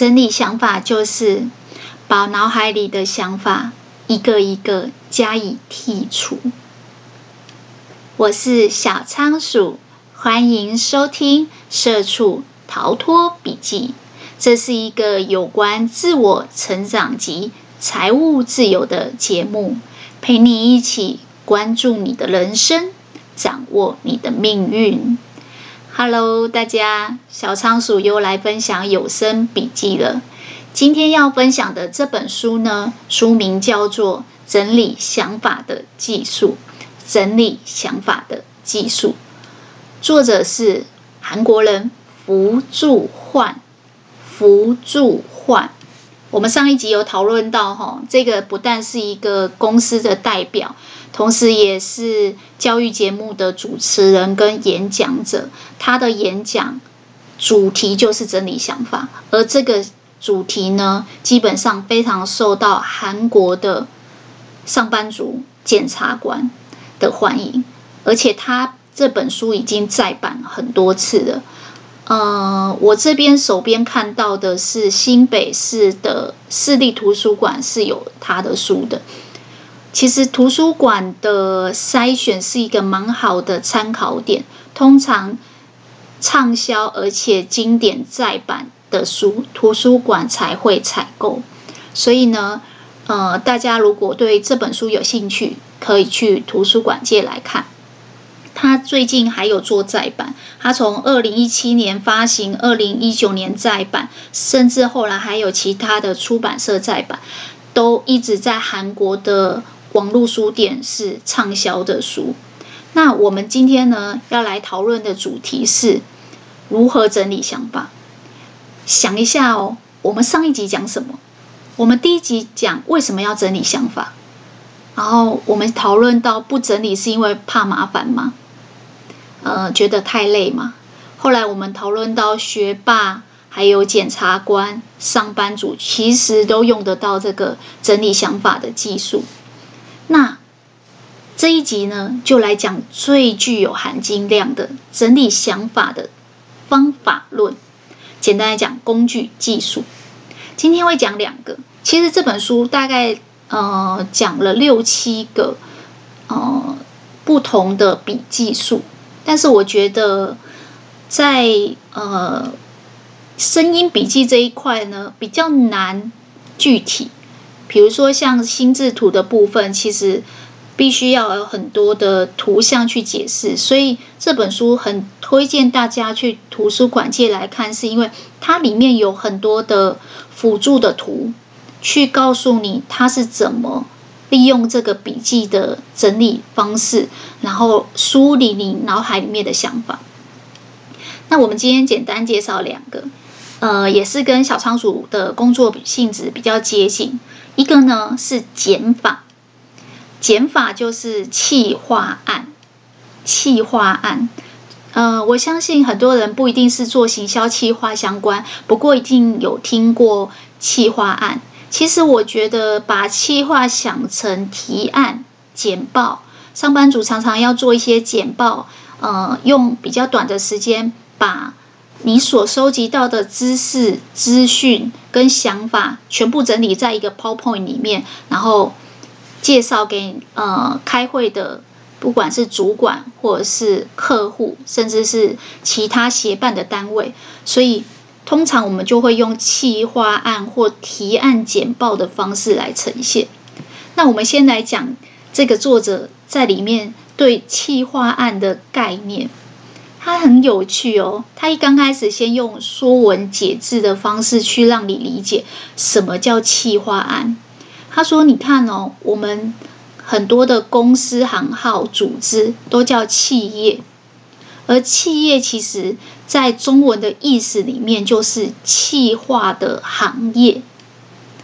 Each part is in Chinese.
整理想法就是把脑海里的想法一个一个加以剔除。我是小仓鼠，欢迎收听《社畜逃脱笔记》。这是一个有关自我成长及财务自由的节目，陪你一起关注你的人生，掌握你的命运。Hello，大家，小仓鼠又来分享有声笔记了。今天要分享的这本书呢，书名叫做《整理想法的技术》。整理想法的技术，作者是韩国人福住焕。福住焕，我们上一集有讨论到，哈，这个不但是一个公司的代表，同时也是教育节目的主持人跟演讲者。他的演讲主题就是整理想法，而这个主题呢，基本上非常受到韩国的上班族、检察官的欢迎，而且他这本书已经再版很多次了。呃，我这边手边看到的是新北市的市立图书馆是有他的书的。其实图书馆的筛选是一个蛮好的参考点，通常畅销而且经典再版的书，图书馆才会采购。所以呢，呃，大家如果对这本书有兴趣，可以去图书馆借来看。他最近还有做再版，他从二零一七年发行，二零一九年再版，甚至后来还有其他的出版社再版，都一直在韩国的网络书店是畅销的书。那我们今天呢，要来讨论的主题是如何整理想法。想一下哦，我们上一集讲什么？我们第一集讲为什么要整理想法，然后我们讨论到不整理是因为怕麻烦吗？呃，觉得太累嘛。后来我们讨论到学霸，还有检察官、上班族，其实都用得到这个整理想法的技术。那这一集呢，就来讲最具有含金量的整理想法的方法论。简单来讲，工具技术。今天会讲两个。其实这本书大概呃讲了六七个呃不同的笔记术。但是我觉得，在呃声音笔记这一块呢，比较难具体。比如说像心智图的部分，其实必须要有很多的图像去解释。所以这本书很推荐大家去图书馆借来看，是因为它里面有很多的辅助的图，去告诉你它是怎么。利用这个笔记的整理方式，然后梳理你脑海里面的想法。那我们今天简单介绍两个，呃，也是跟小仓鼠的工作性质比较接近。一个呢是减法，减法就是企划案，企划案。呃，我相信很多人不一定是做行销企划相关，不过一定有听过企划案。其实我觉得把企划想成提案、简报，上班族常常要做一些简报，呃，用比较短的时间把你所收集到的知识、资讯跟想法全部整理在一个 PowerPoint 里面，然后介绍给呃开会的，不管是主管或者是客户，甚至是其他协办的单位，所以。通常我们就会用企划案或提案简报的方式来呈现。那我们先来讲这个作者在里面对企划案的概念，他很有趣哦。他一刚开始先用说文解字的方式去让你理解什么叫企划案。他说：“你看哦，我们很多的公司行号组织都叫企业。”而企业其实，在中文的意思里面，就是企划的行业。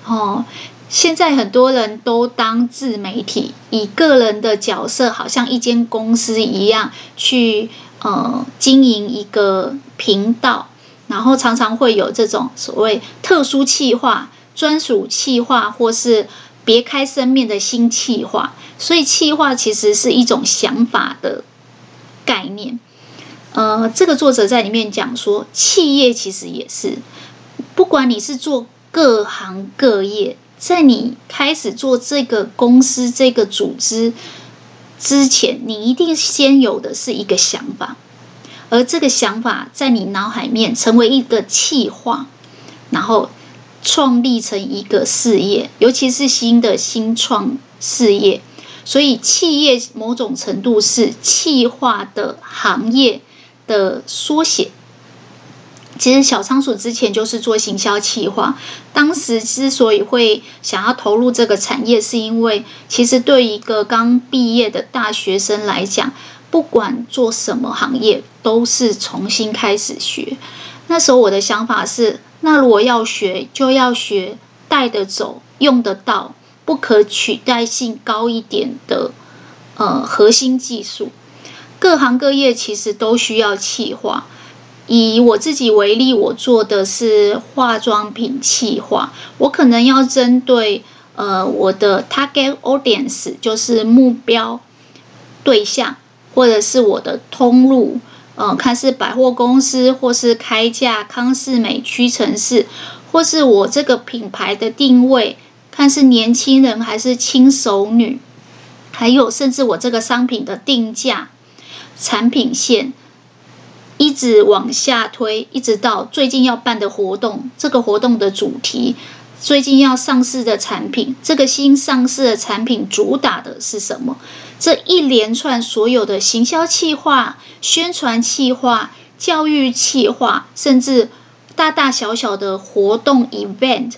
哦，现在很多人都当自媒体，以个人的角色，好像一间公司一样，去呃经营一个频道，然后常常会有这种所谓特殊企划、专属企划，或是别开生面的新企划。所以，企划其实是一种想法的概念。呃，这个作者在里面讲说，企业其实也是不管你是做各行各业，在你开始做这个公司、这个组织之前，你一定先有的是一个想法，而这个想法在你脑海面成为一个气化，然后创立成一个事业，尤其是新的新创事业。所以，企业某种程度是企划的行业的缩写。其实，小仓鼠之前就是做行销企划。当时之所以会想要投入这个产业，是因为其实对一个刚毕业的大学生来讲，不管做什么行业，都是重新开始学。那时候我的想法是：那如果要学，就要学带得走、用得到。不可取代性高一点的呃核心技术，各行各业其实都需要企划。以我自己为例，我做的是化妆品企划，我可能要针对呃我的 target audience，就是目标对象，或者是我的通路，呃，看是百货公司，或是开架康是美屈臣氏，或是我这个品牌的定位。看是年轻人还是轻熟女，还有甚至我这个商品的定价、产品线，一直往下推，一直到最近要办的活动，这个活动的主题，最近要上市的产品，这个新上市的产品主打的是什么？这一连串所有的行销企划、宣传企划、教育企划，甚至大大小小的活动 event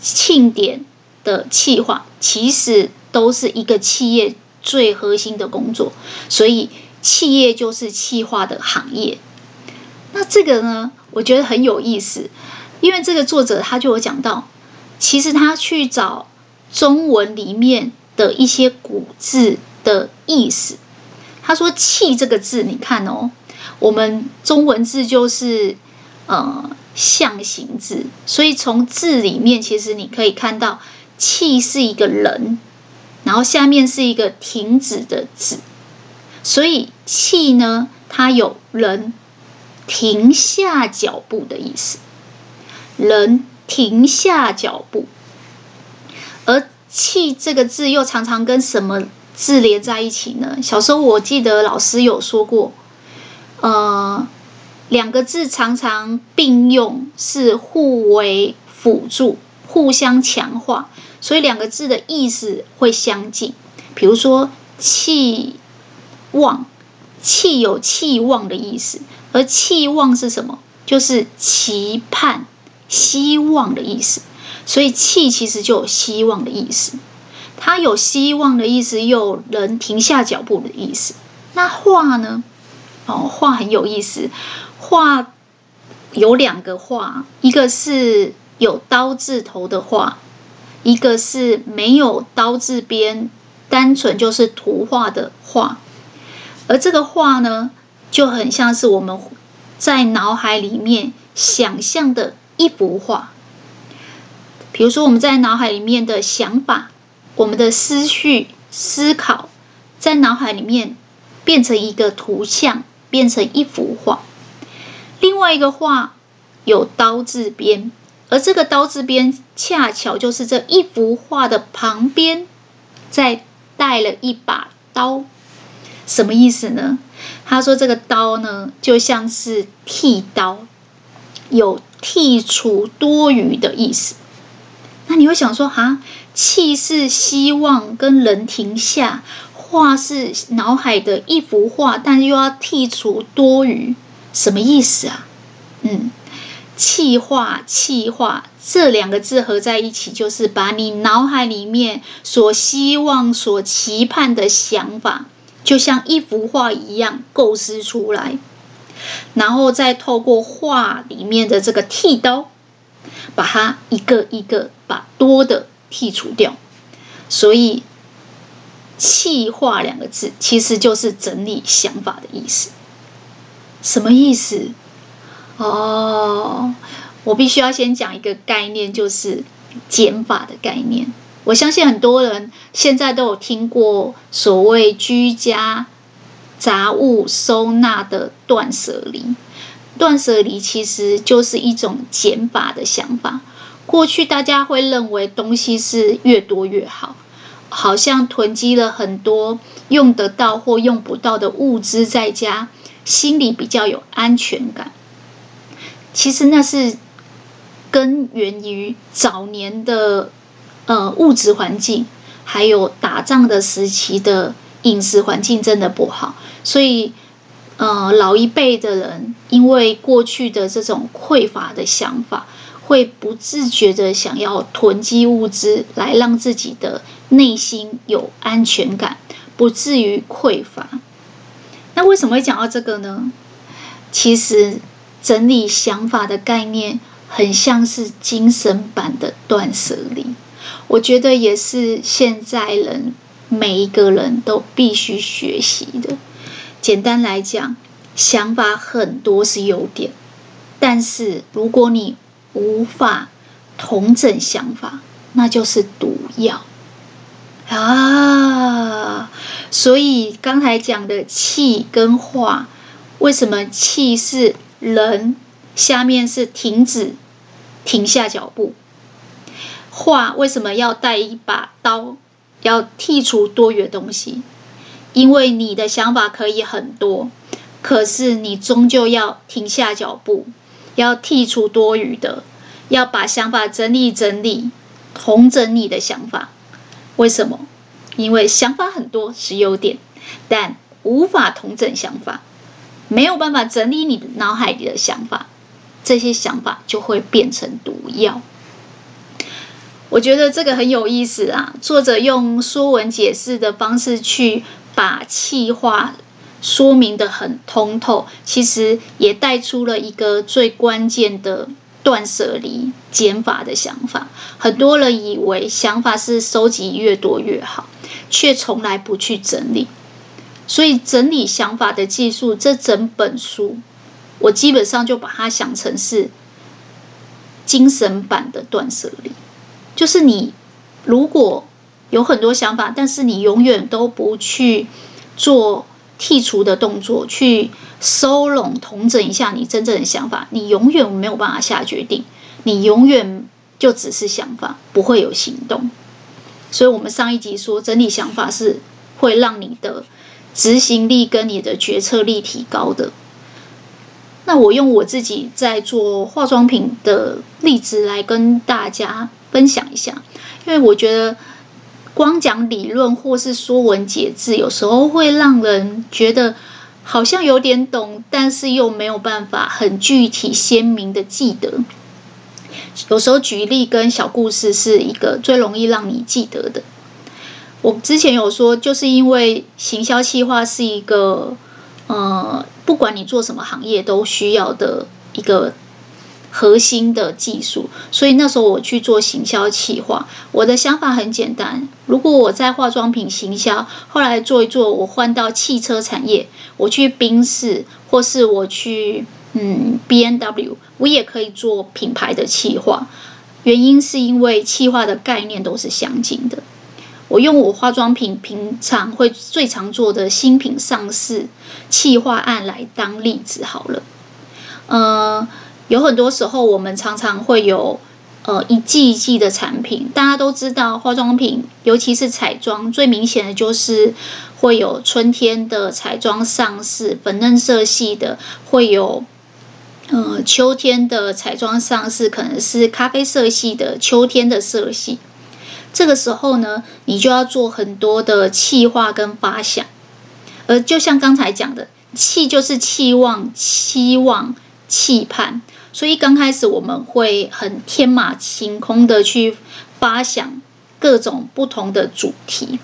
庆典。的企划其实都是一个企业最核心的工作，所以企业就是企划的行业。那这个呢，我觉得很有意思，因为这个作者他就有讲到，其实他去找中文里面的一些古字的意思。他说“气”这个字，你看哦，我们中文字就是呃象形字，所以从字里面其实你可以看到。气是一个人，然后下面是一个停止的止，所以气呢，它有人停下脚步的意思，人停下脚步，而气这个字又常常跟什么字连在一起呢？小时候我记得老师有说过，呃，两个字常常并用，是互为辅助，互相强化。所以两个字的意思会相近，比如说“气旺”，“气”有气旺的意思，而“期望”是什么？就是期盼、希望的意思。所以“气”其实就有希望的意思，它有希望的意思，又有人停下脚步的意思。那“画”呢？哦，“画”很有意思，“画”有两个“画”，一个是有刀字头的“画”。一个是没有刀字边，单纯就是图画的画，而这个画呢，就很像是我们在脑海里面想象的一幅画。比如说，我们在脑海里面的想法，我们的思绪、思考，在脑海里面变成一个图像，变成一幅画。另外一个画有刀字边。而这个刀字边，恰巧就是这一幅画的旁边，再带了一把刀，什么意思呢？他说这个刀呢，就像是剃刀，有剔除多余的意思。那你会想说，哈，气是希望跟人停下，画是脑海的一幅画，但又要剔除多余，什么意思啊？嗯。气化气化这两个字合在一起，就是把你脑海里面所希望、所期盼的想法，就像一幅画一样构思出来，然后再透过画里面的这个剃刀，把它一个一个把多的剔除掉。所以，气化两个字其实就是整理想法的意思。什么意思？哦，我必须要先讲一个概念，就是减法的概念。我相信很多人现在都有听过所谓居家杂物收纳的断舍离。断舍离其实就是一种减法的想法。过去大家会认为东西是越多越好，好像囤积了很多用得到或用不到的物资在家，心里比较有安全感。其实那是根源于早年的呃物质环境，还有打仗的时期的饮食环境真的不好，所以呃老一辈的人因为过去的这种匮乏的想法，会不自觉的想要囤积物资来让自己的内心有安全感，不至于匮乏。那为什么会讲到这个呢？其实。整理想法的概念，很像是精神版的断舍离。我觉得也是现在人每一个人都必须学习的。简单来讲，想法很多是优点，但是如果你无法同整想法，那就是毒药啊！所以刚才讲的气跟化，为什么气是？人下面是停止，停下脚步。画为什么要带一把刀，要剔除多余的东西？因为你的想法可以很多，可是你终究要停下脚步，要剔除多余的，要把想法整理整理，统整你的想法。为什么？因为想法很多是优点，但无法统整想法。没有办法整理你的脑海里的想法，这些想法就会变成毒药。我觉得这个很有意思啊！作者用说文解释的方式去把气化说明得很通透，其实也带出了一个最关键的断舍离减法的想法。很多人以为想法是收集越多越好，却从来不去整理。所以整理想法的技术，这整本书，我基本上就把它想成是精神版的断舍离。就是你如果有很多想法，但是你永远都不去做剔除的动作，去收拢、统整一下你真正的想法，你永远没有办法下决定，你永远就只是想法，不会有行动。所以我们上一集说，整理想法是会让你的。执行力跟你的决策力提高的。那我用我自己在做化妆品的例子来跟大家分享一下，因为我觉得光讲理论或是说文解字，有时候会让人觉得好像有点懂，但是又没有办法很具体鲜明的记得。有时候举例跟小故事是一个最容易让你记得的。我之前有说，就是因为行销企划是一个，呃，不管你做什么行业都需要的一个核心的技术，所以那时候我去做行销企划。我的想法很简单：如果我在化妆品行销，后来做一做，我换到汽车产业，我去宾士，或是我去嗯 B N W，我也可以做品牌的企划。原因是因为企划的概念都是相近的。我用我化妆品平常会最常做的新品上市企划案来当例子好了。呃，有很多时候我们常常会有呃一季一季的产品，大家都知道化妆品，尤其是彩妆，最明显的就是会有春天的彩妆上市，粉嫩色系的；会有呃秋天的彩妆上市，可能是咖啡色系的秋天的色系。这个时候呢，你就要做很多的气化跟发想，而就像刚才讲的，气就是期望、期望、期盼，所以刚开始我们会很天马行空的去发想各种不同的主题，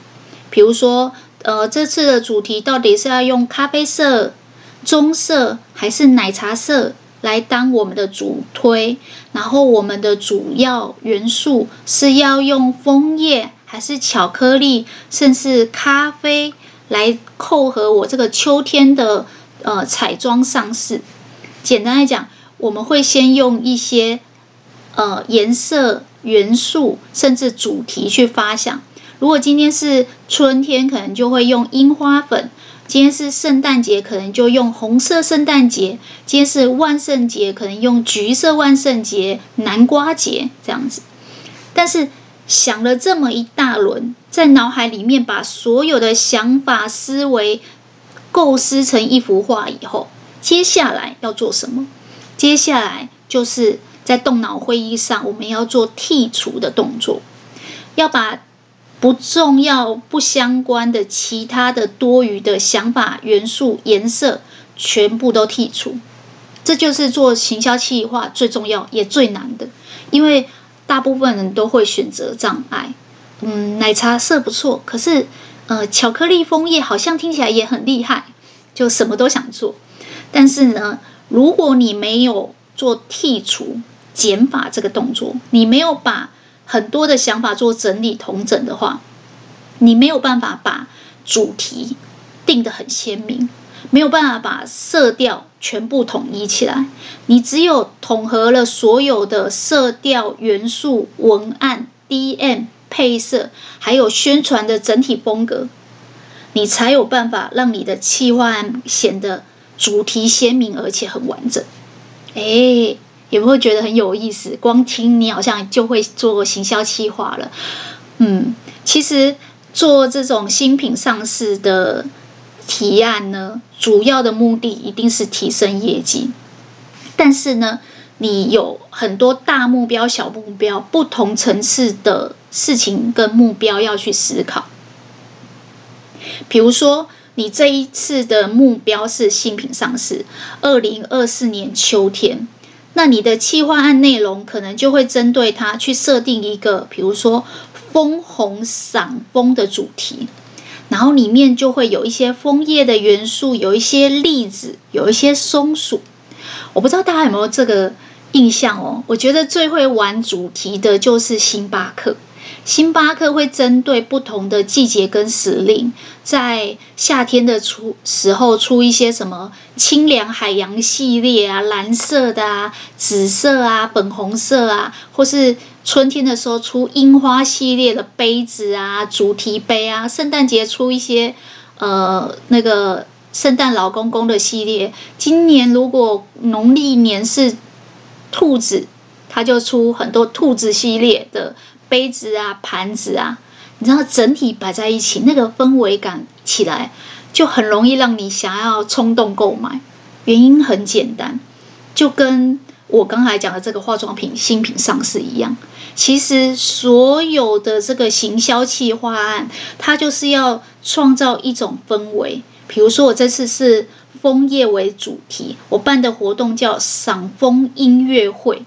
比如说，呃，这次的主题到底是要用咖啡色、棕色还是奶茶色？来当我们的主推，然后我们的主要元素是要用枫叶还是巧克力，甚至咖啡来扣合我这个秋天的呃彩妆上市。简单来讲，我们会先用一些呃颜色元素，甚至主题去发想。如果今天是春天，可能就会用樱花粉；今天是圣诞节，可能就用红色圣诞节；今天是万圣节，可能用橘色万圣节、南瓜节这样子。但是想了这么一大轮，在脑海里面把所有的想法、思维构思成一幅画以后，接下来要做什么？接下来就是在动脑会议上，我们要做剔除的动作，要把。不重要、不相关的其他的多余的想法、元素、颜色，全部都剔除。这就是做行销企划最重要也最难的，因为大部分人都会选择障碍。嗯，奶茶色不错，可是呃，巧克力枫叶好像听起来也很厉害，就什么都想做。但是呢，如果你没有做剔除、减法这个动作，你没有把。很多的想法做整理统整的话，你没有办法把主题定得很鲜明，没有办法把色调全部统一起来。你只有统合了所有的色调元素、文案、DM 配色，还有宣传的整体风格，你才有办法让你的企划案显得主题鲜明而且很完整。哎。也不会觉得很有意思，光听你好像就会做行销企划了。嗯，其实做这种新品上市的提案呢，主要的目的一定是提升业绩。但是呢，你有很多大目标、小目标、不同层次的事情跟目标要去思考。比如说，你这一次的目标是新品上市，二零二四年秋天。那你的企划案内容可能就会针对它去设定一个，比如说枫红赏枫的主题，然后里面就会有一些枫叶的元素，有一些栗子，有一些松鼠。我不知道大家有没有这个印象哦？我觉得最会玩主题的就是星巴克。星巴克会针对不同的季节跟时令，在夏天的出时候出一些什么清凉海洋系列啊，蓝色的啊，紫色啊，粉红色啊，或是春天的时候出樱花系列的杯子啊，主题杯啊，圣诞节出一些呃那个圣诞老公公的系列。今年如果农历年是兔子，它就出很多兔子系列的。杯子啊，盘子啊，你知道整体摆在一起，那个氛围感起来，就很容易让你想要冲动购买。原因很简单，就跟我刚才讲的这个化妆品新品上市一样。其实所有的这个行销企划案，它就是要创造一种氛围。比如说，我这次是枫叶为主题，我办的活动叫赏枫音乐会，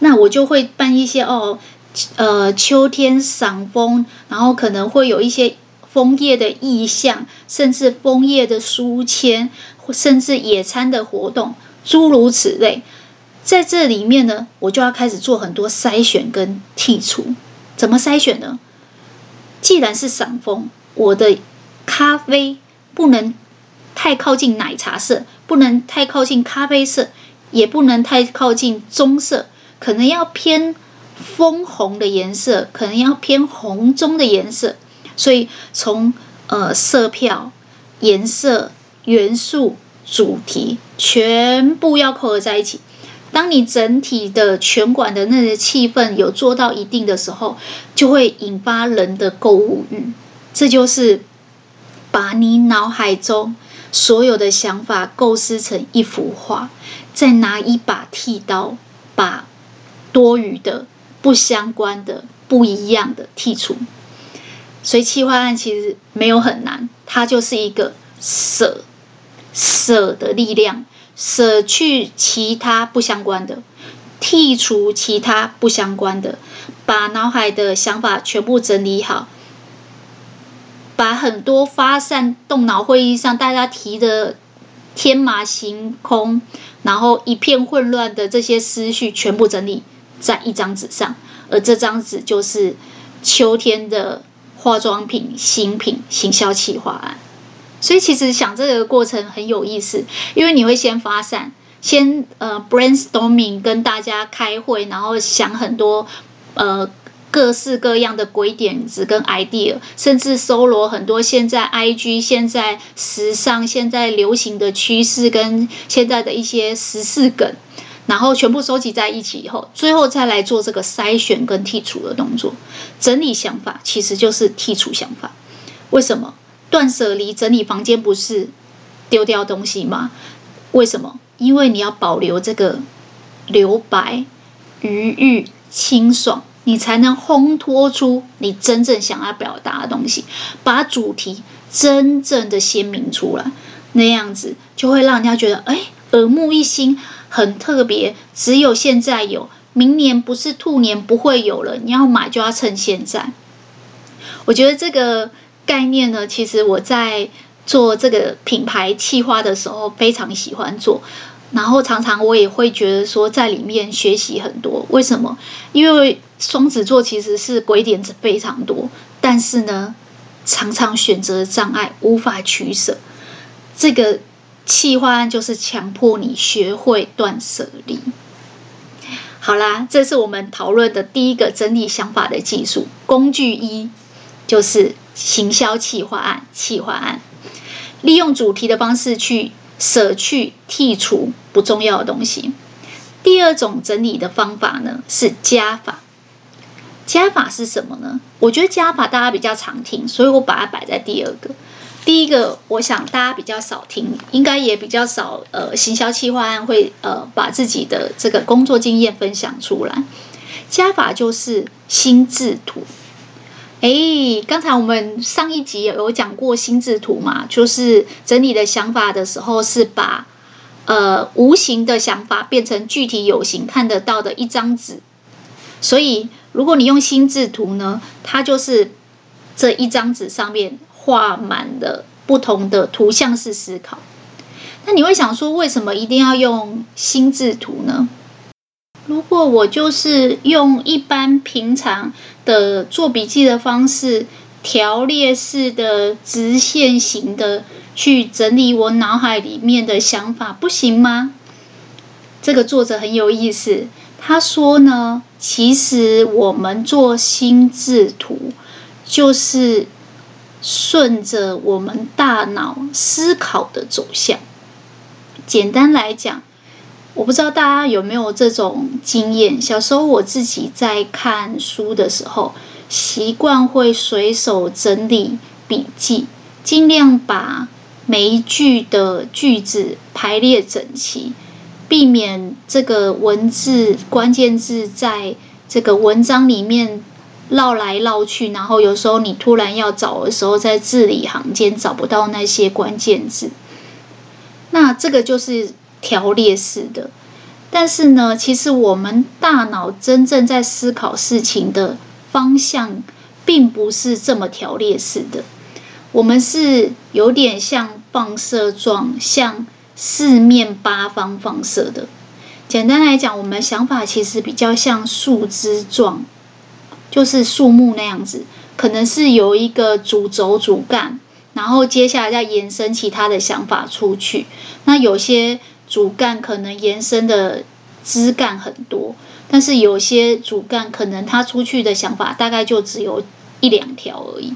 那我就会办一些哦。呃，秋天赏枫，然后可能会有一些枫叶的意象，甚至枫叶的书签，甚至野餐的活动，诸如此类。在这里面呢，我就要开始做很多筛选跟剔除。怎么筛选呢？既然是赏枫，我的咖啡不能太靠近奶茶色，不能太靠近咖啡色，也不能太靠近棕色，可能要偏。枫红的颜色可能要偏红棕的颜色，所以从呃色票、颜色、元素、主题全部要扣合在一起。当你整体的全馆的那个气氛有做到一定的时候，就会引发人的购物欲。这就是把你脑海中所有的想法构思成一幅画，再拿一把剃刀把多余的。不相关的、不一样的剔除，所以企划案其实没有很难，它就是一个舍舍的力量，舍去其他不相关的，剔除其他不相关的，把脑海的想法全部整理好，把很多发散动脑会议上大家提的天马行空，然后一片混乱的这些思绪全部整理。在一张纸上，而这张纸就是秋天的化妆品新品行销企划案。所以其实想这个过程很有意思，因为你会先发散，先呃 brainstorming 跟大家开会，然后想很多呃各式各样的鬼点子跟 idea，甚至搜罗很多现在 IG 现在时尚、现在流行的趋势跟现在的一些时事梗，然后全部收集在一起以后，最后再来做这个筛选跟剔除的动作。整理想法其实就是剔除想法。为什么断舍离整理房间不是丢掉东西吗？为什么？因为你要保留这个留白、余裕、清爽。你才能烘托出你真正想要表达的东西，把主题真正的鲜明出来，那样子就会让人家觉得，哎，耳目一新，很特别。只有现在有，明年不是兔年不会有了。你要买就要趁现在。我觉得这个概念呢，其实我在做这个品牌企划的时候非常喜欢做。然后常常我也会觉得说，在里面学习很多。为什么？因为双子座其实是鬼点子非常多，但是呢，常常选择障碍，无法取舍。这个企划案就是强迫你学会断舍离。好啦，这是我们讨论的第一个整理想法的技术工具一，就是行销企划案。企划案利用主题的方式去。舍去、剔除不重要的东西。第二种整理的方法呢，是加法。加法是什么呢？我觉得加法大家比较常听，所以我把它摆在第二个。第一个，我想大家比较少听，应该也比较少。呃，行销企划案会呃把自己的这个工作经验分享出来。加法就是心智图。哎，刚才我们上一集有讲过心智图嘛？就是整理的想法的时候，是把呃无形的想法变成具体有形看得到的一张纸。所以，如果你用心智图呢，它就是这一张纸上面画满了不同的图像式思考。那你会想说，为什么一定要用心智图呢？如果我就是用一般平常的做笔记的方式，条列式的直线型的去整理我脑海里面的想法，不行吗？这个作者很有意思，他说呢，其实我们做心智图，就是顺着我们大脑思考的走向。简单来讲。我不知道大家有没有这种经验？小时候我自己在看书的时候，习惯会随手整理笔记，尽量把每一句的句子排列整齐，避免这个文字关键字在这个文章里面绕来绕去，然后有时候你突然要找的时候，在字里行间找不到那些关键字。那这个就是。条列式的，但是呢，其实我们大脑真正在思考事情的方向，并不是这么条列式的。我们是有点像放射状，向四面八方放射的。简单来讲，我们想法其实比较像树枝状，就是树木那样子，可能是有一个主轴、主干，然后接下来再延伸其他的想法出去。那有些。主干可能延伸的枝干很多，但是有些主干可能它出去的想法大概就只有一两条而已。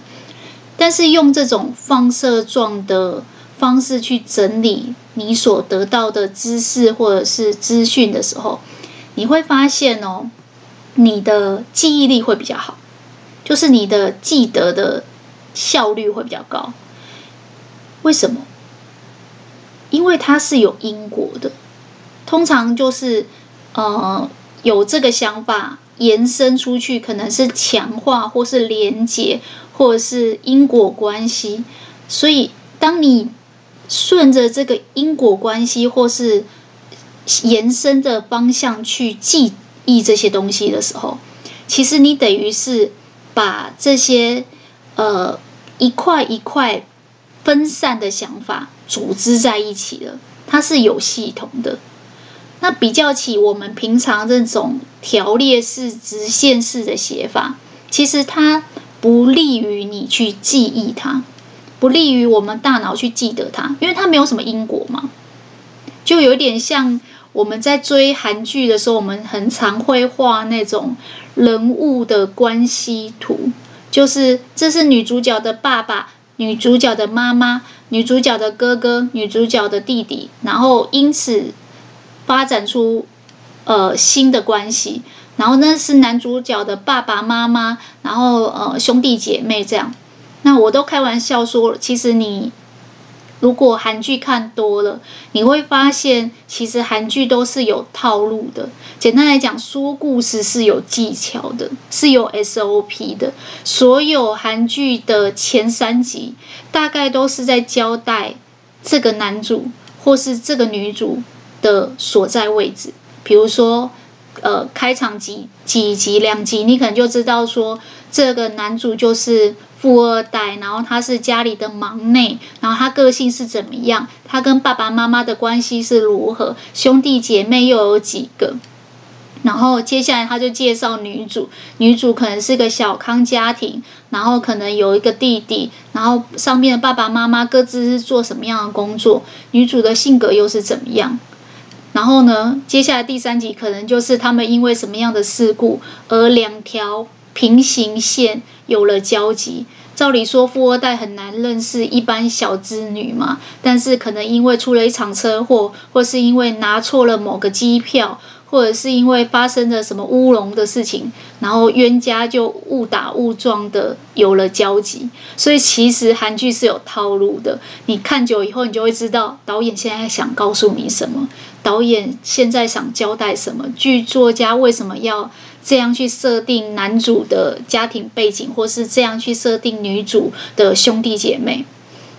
但是用这种放射状的方式去整理你所得到的知识或者是资讯的时候，你会发现哦，你的记忆力会比较好，就是你的记得的效率会比较高。为什么？因为它是有因果的，通常就是呃有这个想法延伸出去，可能是强化或是连结，或者是因果关系。所以，当你顺着这个因果关系或是延伸的方向去记忆这些东西的时候，其实你等于是把这些呃一块一块分散的想法。组织在一起了，它是有系统的。那比较起我们平常这种条列式、直线式的写法，其实它不利于你去记忆它，不利于我们大脑去记得它，因为它没有什么因果嘛。就有点像我们在追韩剧的时候，我们很常会画那种人物的关系图，就是这是女主角的爸爸、女主角的妈妈、女主角的哥哥、女主角的弟弟，然后因此发展出呃新的关系。然后那是男主角的爸爸妈妈，然后呃兄弟姐妹这样。那我都开玩笑说，其实你如果韩剧看多了，你会发现其实韩剧都是有套路的。简单来讲，说故事是有技巧的，是有 SOP 的。所有韩剧的前三集大概都是在交代这个男主或是这个女主的所在位置，比如说。呃，开场几几集两集，你可能就知道说，这个男主就是富二代，然后他是家里的忙内，然后他个性是怎么样，他跟爸爸妈妈的关系是如何，兄弟姐妹又有几个，然后接下来他就介绍女主，女主可能是个小康家庭，然后可能有一个弟弟，然后上面的爸爸妈妈各自是做什么样的工作，女主的性格又是怎么样。然后呢，接下来第三集可能就是他们因为什么样的事故，而两条平行线有了交集。照理说，富二代很难认识一般小资女嘛，但是可能因为出了一场车祸，或是因为拿错了某个机票。或者是因为发生了什么乌龙的事情，然后冤家就误打误撞的有了交集，所以其实韩剧是有套路的。你看久以后，你就会知道导演现在想告诉你什么，导演现在想交代什么，剧作家为什么要这样去设定男主的家庭背景，或是这样去设定女主的兄弟姐妹，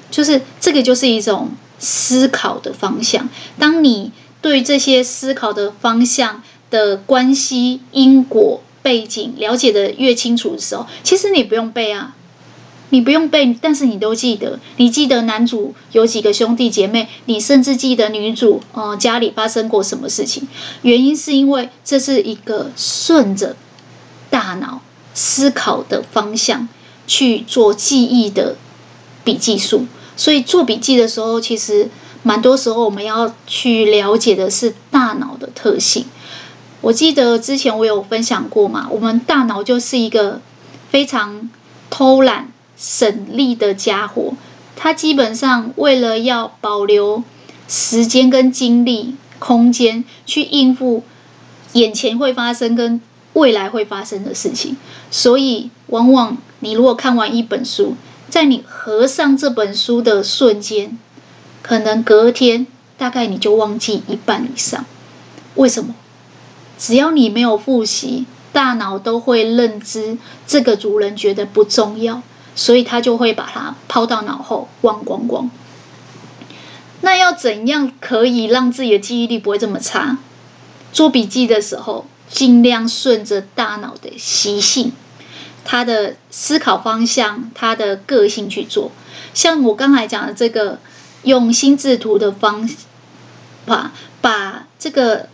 就是这个就是一种思考的方向。当你对这些思考的方向的关系、因果、背景了解得越清楚的时候，其实你不用背啊，你不用背，但是你都记得。你记得男主有几个兄弟姐妹，你甚至记得女主呃家里发生过什么事情。原因是因为这是一个顺着大脑思考的方向去做记忆的笔记术，所以做笔记的时候，其实。蛮多时候，我们要去了解的是大脑的特性。我记得之前我有分享过嘛，我们大脑就是一个非常偷懒、省力的家伙。它基本上为了要保留时间跟精力、空间，去应付眼前会发生跟未来会发生的事情，所以往往你如果看完一本书，在你合上这本书的瞬间。可能隔天大概你就忘记一半以上，为什么？只要你没有复习，大脑都会认知这个主人觉得不重要，所以他就会把它抛到脑后忘光光。那要怎样可以让自己的记忆力不会这么差？做笔记的时候，尽量顺着大脑的习性、他的思考方向、他的个性去做。像我刚才讲的这个。用心智图的方法，把这个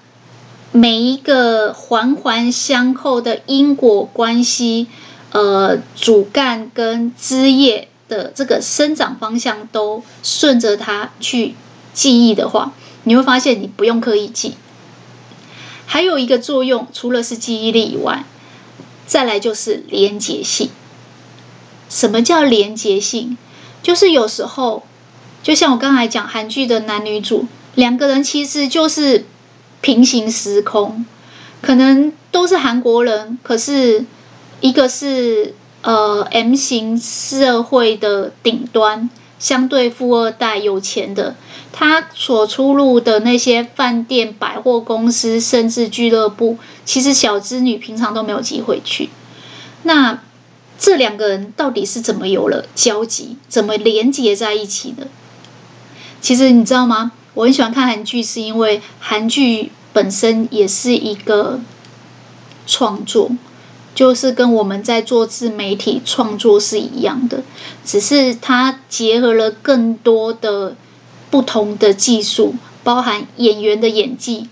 每一个环环相扣的因果关系，呃，主干跟枝叶的这个生长方向都顺着它去记忆的话，你会发现你不用刻意记。还有一个作用，除了是记忆力以外，再来就是连结性。什么叫连结性？就是有时候。就像我刚才讲韩剧的男女主两个人，其实就是平行时空，可能都是韩国人，可是一个是呃 M 型社会的顶端，相对富二代有钱的，他所出入的那些饭店、百货公司，甚至俱乐部，其实小资女平常都没有机会去。那这两个人到底是怎么有了交集，怎么连接在一起的？其实你知道吗？我很喜欢看韩剧，是因为韩剧本身也是一个创作，就是跟我们在做自媒体创作是一样的，只是它结合了更多的不同的技术，包含演员的演技、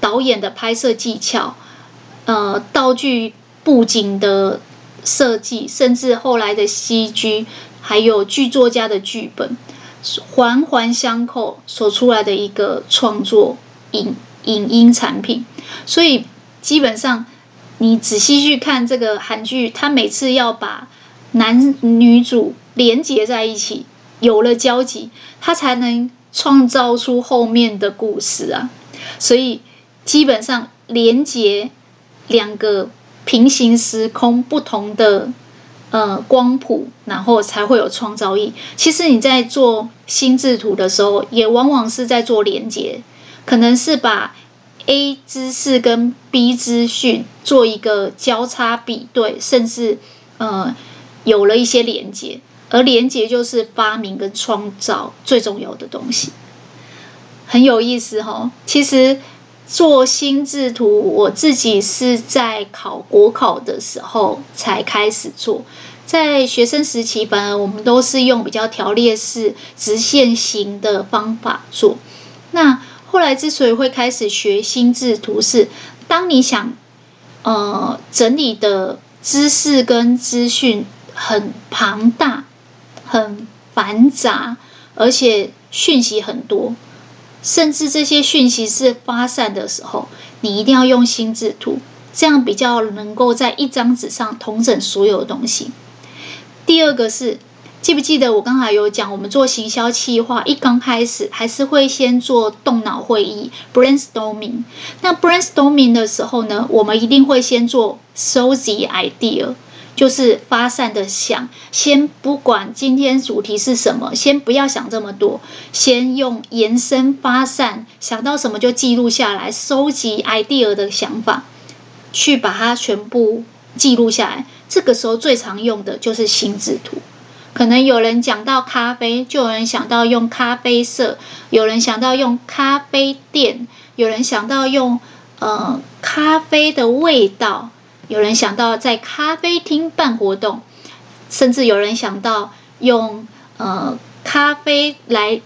导演的拍摄技巧、呃，道具布景的设计，甚至后来的 CG，还有剧作家的剧本。环环相扣所出来的一个创作影影音产品，所以基本上你仔细去看这个韩剧，他每次要把男女主连接在一起，有了交集，他才能创造出后面的故事啊。所以基本上连接两个平行时空不同的呃光谱，然后才会有创造力。其实你在做心智图的时候，也往往是在做连接，可能是把 A 资讯跟 B 资讯做一个交叉比对，甚至呃有了一些连接。而连接就是发明跟创造最重要的东西，很有意思哈。其实做心智图，我自己是在考国考的时候才开始做，在学生时期，反而我们都是用比较条列式、直线型的方法做。那后来之所以会开始学心智图，是当你想呃整理的知识跟资讯很庞大。很繁杂，而且讯息很多，甚至这些讯息是发散的时候，你一定要用心智图，这样比较能够在一张纸上统整所有的东西。第二个是，记不记得我刚才有讲，我们做行销企划，一刚开始还是会先做动脑会议 （brainstorming）。那 brainstorming 的时候呢，我们一定会先做收集 idea。就是发散的想，先不管今天主题是什么，先不要想这么多，先用延伸发散，想到什么就记录下来，收集 idea 的想法，去把它全部记录下来。这个时候最常用的就是心智图。可能有人讲到咖啡，就有人想到用咖啡色；有人想到用咖啡店；有人想到用呃咖啡的味道。有人想到在咖啡厅办活动，甚至有人想到用呃咖啡来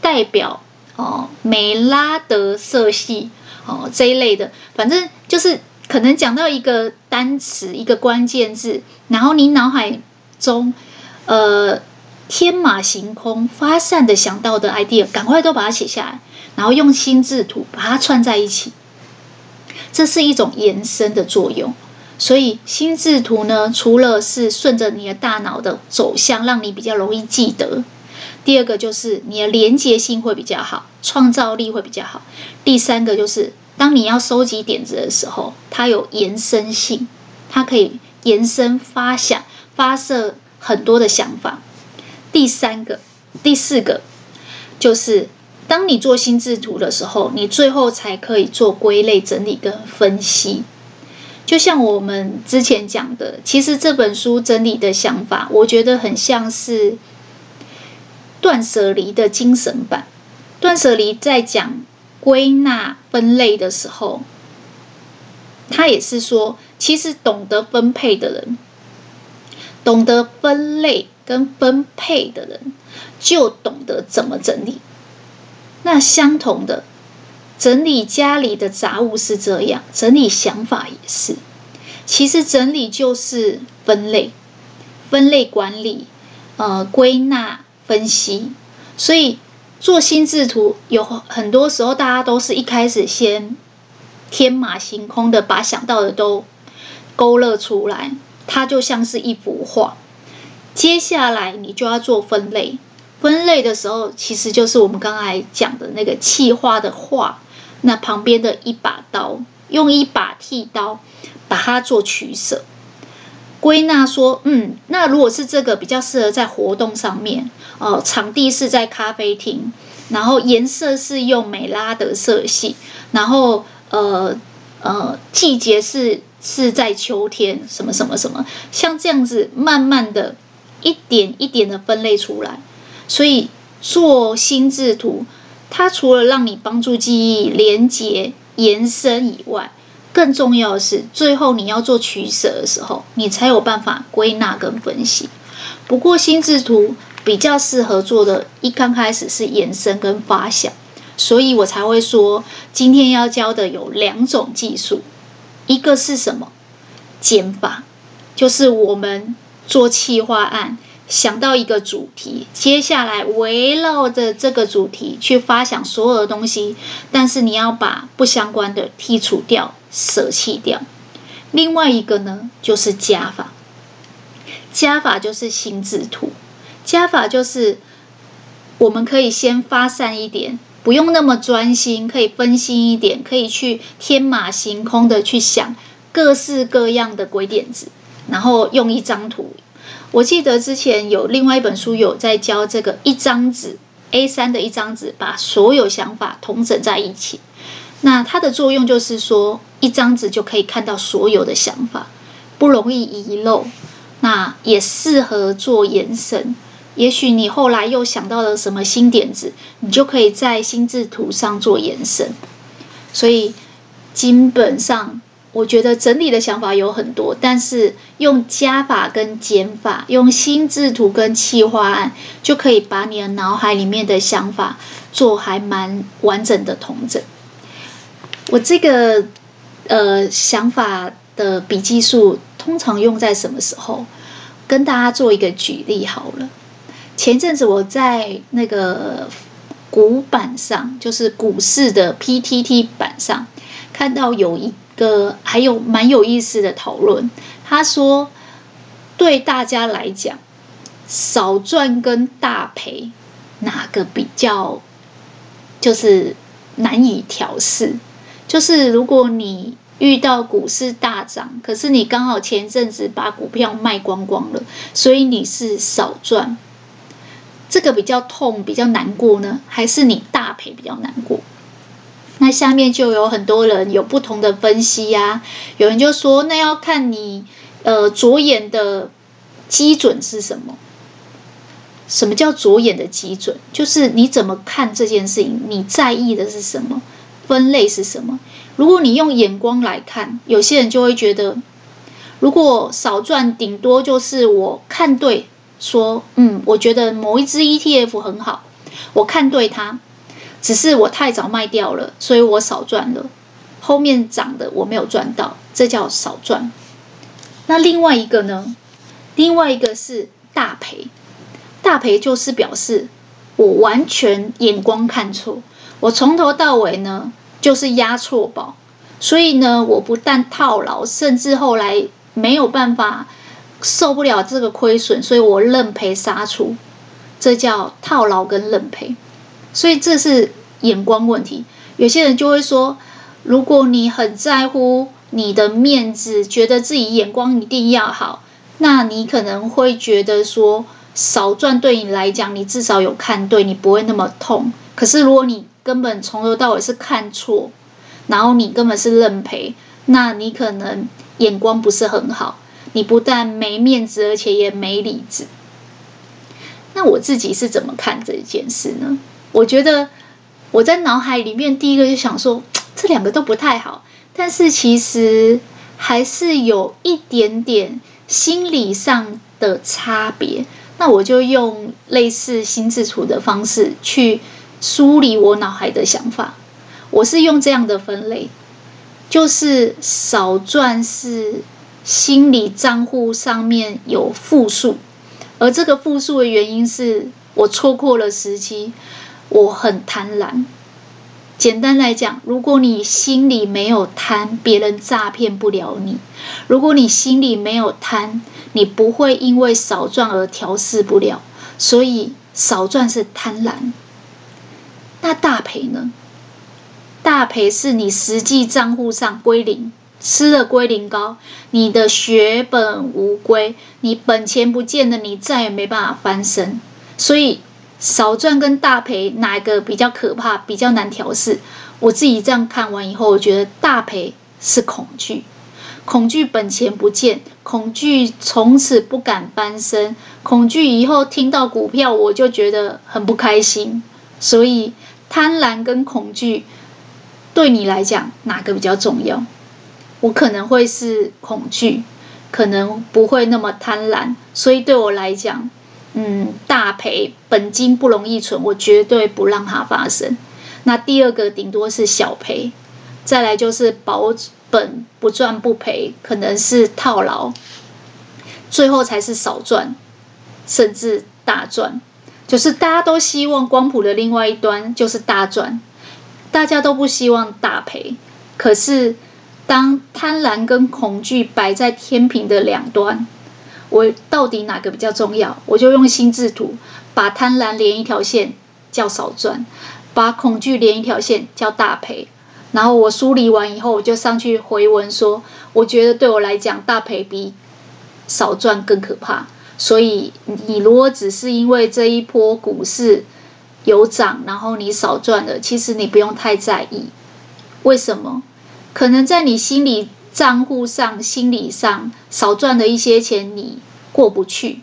代表哦美拉德色系哦这一类的，反正就是可能讲到一个单词一个关键字，然后你脑海中呃天马行空发散的想到的 idea，赶快都把它写下来，然后用心智图把它串在一起，这是一种延伸的作用。所以心智图呢，除了是顺着你的大脑的走向，让你比较容易记得；第二个就是你的连结性会比较好，创造力会比较好；第三个就是当你要收集点子的时候，它有延伸性，它可以延伸发想、发射很多的想法；第三个、第四个就是当你做心智图的时候，你最后才可以做归类、整理跟分析。就像我们之前讲的，其实这本书整理的想法，我觉得很像是断舍离的精神版。断舍离在讲归纳分类的时候，他也是说，其实懂得分配的人，懂得分类跟分配的人，就懂得怎么整理。那相同的。整理家里的杂物是这样，整理想法也是。其实整理就是分类、分类管理、呃归纳分析。所以做心智图有很多时候，大家都是一开始先天马行空的把想到的都勾勒出来，它就像是一幅画。接下来你就要做分类，分类的时候其实就是我们刚才讲的那个气化的画。那旁边的一把刀，用一把剃刀把它做取舍，归纳说，嗯，那如果是这个比较适合在活动上面，哦，场地是在咖啡厅，然后颜色是用美拉德色系，然后呃呃季节是是在秋天，什么什么什么，像这样子慢慢的一点一点的分类出来，所以做心智图。它除了让你帮助记忆连接延伸以外，更重要的是，最后你要做取舍的时候，你才有办法归纳跟分析。不过心智图比较适合做的，一刚开始是延伸跟发想，所以我才会说，今天要教的有两种技术，一个是什么？减法，就是我们做企划案。想到一个主题，接下来围绕着这个主题去发想所有的东西，但是你要把不相关的剔除掉、舍弃掉。另外一个呢，就是加法。加法就是心智图，加法就是我们可以先发散一点，不用那么专心，可以分心一点，可以去天马行空的去想各式各样的鬼点子，然后用一张图。我记得之前有另外一本书有在教这个一张纸 A3 的一张纸，把所有想法统整在一起。那它的作用就是说，一张纸就可以看到所有的想法，不容易遗漏。那也适合做延伸。也许你后来又想到了什么新点子，你就可以在心智图上做延伸。所以基本上，我觉得整理的想法有很多，但是用加法跟减法，用心智图跟企划案，就可以把你的脑海里面的想法做还蛮完整的统整。我这个呃想法的笔记数。通常用在什么时候？跟大家做一个举例好了。前阵子我在那个股板上，就是股市的 PTT 板上，看到有一个还有蛮有意思的讨论。他说，对大家来讲，少赚跟大赔哪个比较就是难以调试？就是如果你遇到股市大涨，可是你刚好前阵子把股票卖光光了，所以你是少赚，这个比较痛，比较难过呢，还是你大赔比较难过？那下面就有很多人有不同的分析呀、啊，有人就说，那要看你呃着眼的基准是什么？什么叫着眼的基准？就是你怎么看这件事情，你在意的是什么？分类是什么？如果你用眼光来看，有些人就会觉得，如果少赚，顶多就是我看对，说，嗯，我觉得某一支 ETF 很好，我看对它，只是我太早卖掉了，所以我少赚了，后面涨的我没有赚到，这叫少赚。那另外一个呢？另外一个是大赔，大赔就是表示我完全眼光看错。我从头到尾呢，就是押错宝，所以呢，我不但套牢，甚至后来没有办法受不了这个亏损，所以我认赔杀出，这叫套牢跟认赔。所以这是眼光问题。有些人就会说，如果你很在乎你的面子，觉得自己眼光一定要好，那你可能会觉得说，少赚对你来讲，你至少有看对，你不会那么痛。可是如果你根本从头到尾是看错，然后你根本是认赔，那你可能眼光不是很好，你不但没面子，而且也没理智。那我自己是怎么看这件事呢？我觉得我在脑海里面第一个就想说，这两个都不太好，但是其实还是有一点点心理上的差别。那我就用类似心智图的方式去。梳理我脑海的想法，我是用这样的分类，就是少赚是心理账户上面有负数，而这个负数的原因是我错过了时机，我很贪婪。简单来讲，如果你心里没有贪，别人诈骗不了你；如果你心里没有贪，你不会因为少赚而调试不了。所以少赚是贪婪。那大赔呢？大赔是你实际账户上归零，吃了归零膏，你的血本无归，你本钱不见了，你再也没办法翻身。所以少赚跟大赔哪一个比较可怕，比较难调试？我自己这样看完以后，我觉得大赔是恐惧，恐惧本钱不见，恐惧从此不敢翻身，恐惧以后听到股票我就觉得很不开心，所以。贪婪跟恐惧，对你来讲哪个比较重要？我可能会是恐惧，可能不会那么贪婪，所以对我来讲，嗯，大赔本金不容易存，我绝对不让它发生。那第二个顶多是小赔，再来就是保本不赚不赔，可能是套牢，最后才是少赚，甚至大赚。就是大家都希望光谱的另外一端就是大赚，大家都不希望大赔。可是当贪婪跟恐惧摆在天平的两端，我到底哪个比较重要？我就用心智图把贪婪连一条线叫少赚，把恐惧连一条线叫大赔。然后我梳理完以后，我就上去回文说，我觉得对我来讲，大赔比少赚更可怕。所以你如果只是因为这一波股市有涨，然后你少赚了，其实你不用太在意。为什么？可能在你心里账户上、心理上少赚的一些钱，你过不去。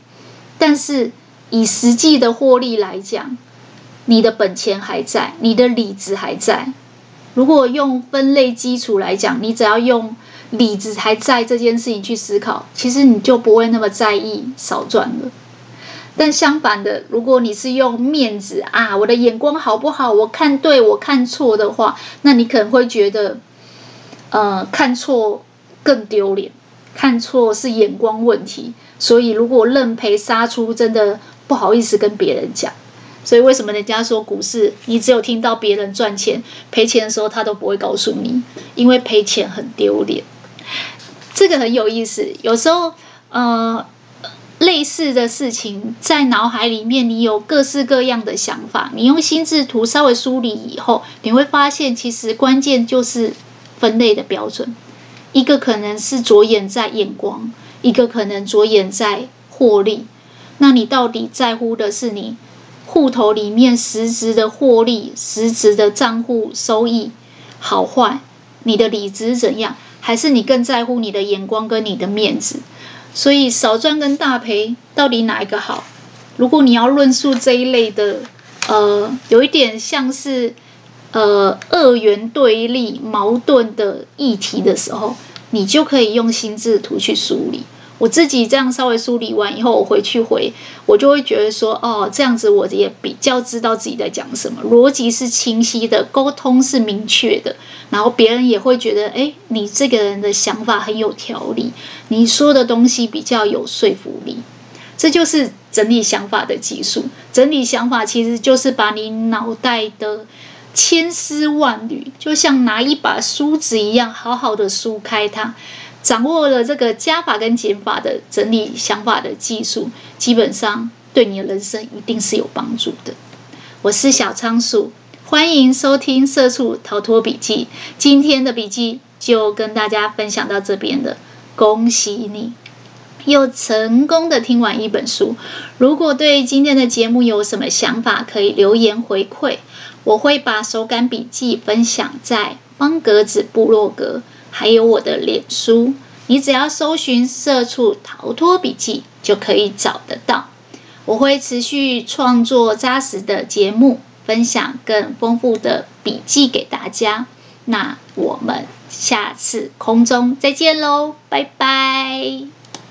但是以实际的获利来讲，你的本钱还在，你的理智还在。如果用分类基础来讲，你只要用理智还在这件事情去思考，其实你就不会那么在意少赚了。但相反的，如果你是用面子啊，我的眼光好不好？我看对，我看错的话，那你可能会觉得，呃，看错更丢脸，看错是眼光问题。所以如果认赔杀出，真的不好意思跟别人讲。所以为什么人家说股市，你只有听到别人赚钱赔钱的时候，他都不会告诉你，因为赔钱很丢脸。这个很有意思，有时候呃。类似的事情在脑海里面，你有各式各样的想法。你用心智图稍微梳理以后，你会发现，其实关键就是分类的标准。一个可能是着眼在眼光，一个可能着眼在获利。那你到底在乎的是你户头里面实质的获利、实质的账户收益好坏？你的理值怎样？还是你更在乎你的眼光跟你的面子？所以少赚跟大赔到底哪一个好？如果你要论述这一类的，呃，有一点像是呃二元对立、矛盾的议题的时候，你就可以用心智图去梳理。我自己这样稍微梳理完以后，我回去回，我就会觉得说，哦，这样子我也比较知道自己在讲什么，逻辑是清晰的，沟通是明确的，然后别人也会觉得，哎，你这个人的想法很有条理，你说的东西比较有说服力。这就是整理想法的技术。整理想法其实就是把你脑袋的千丝万缕，就像拿一把梳子一样，好好的梳开它。掌握了这个加法跟减法的整理想法的技术，基本上对你的人生一定是有帮助的。我是小仓鼠，欢迎收听《社畜逃脱笔记》。今天的笔记就跟大家分享到这边了。恭喜你，又成功的听完一本书。如果对今天的节目有什么想法，可以留言回馈。我会把手感笔记分享在方格子部落格。还有我的脸书，你只要搜寻“社畜逃脱笔记”就可以找得到。我会持续创作扎实的节目，分享更丰富的笔记给大家。那我们下次空中再见喽，拜拜。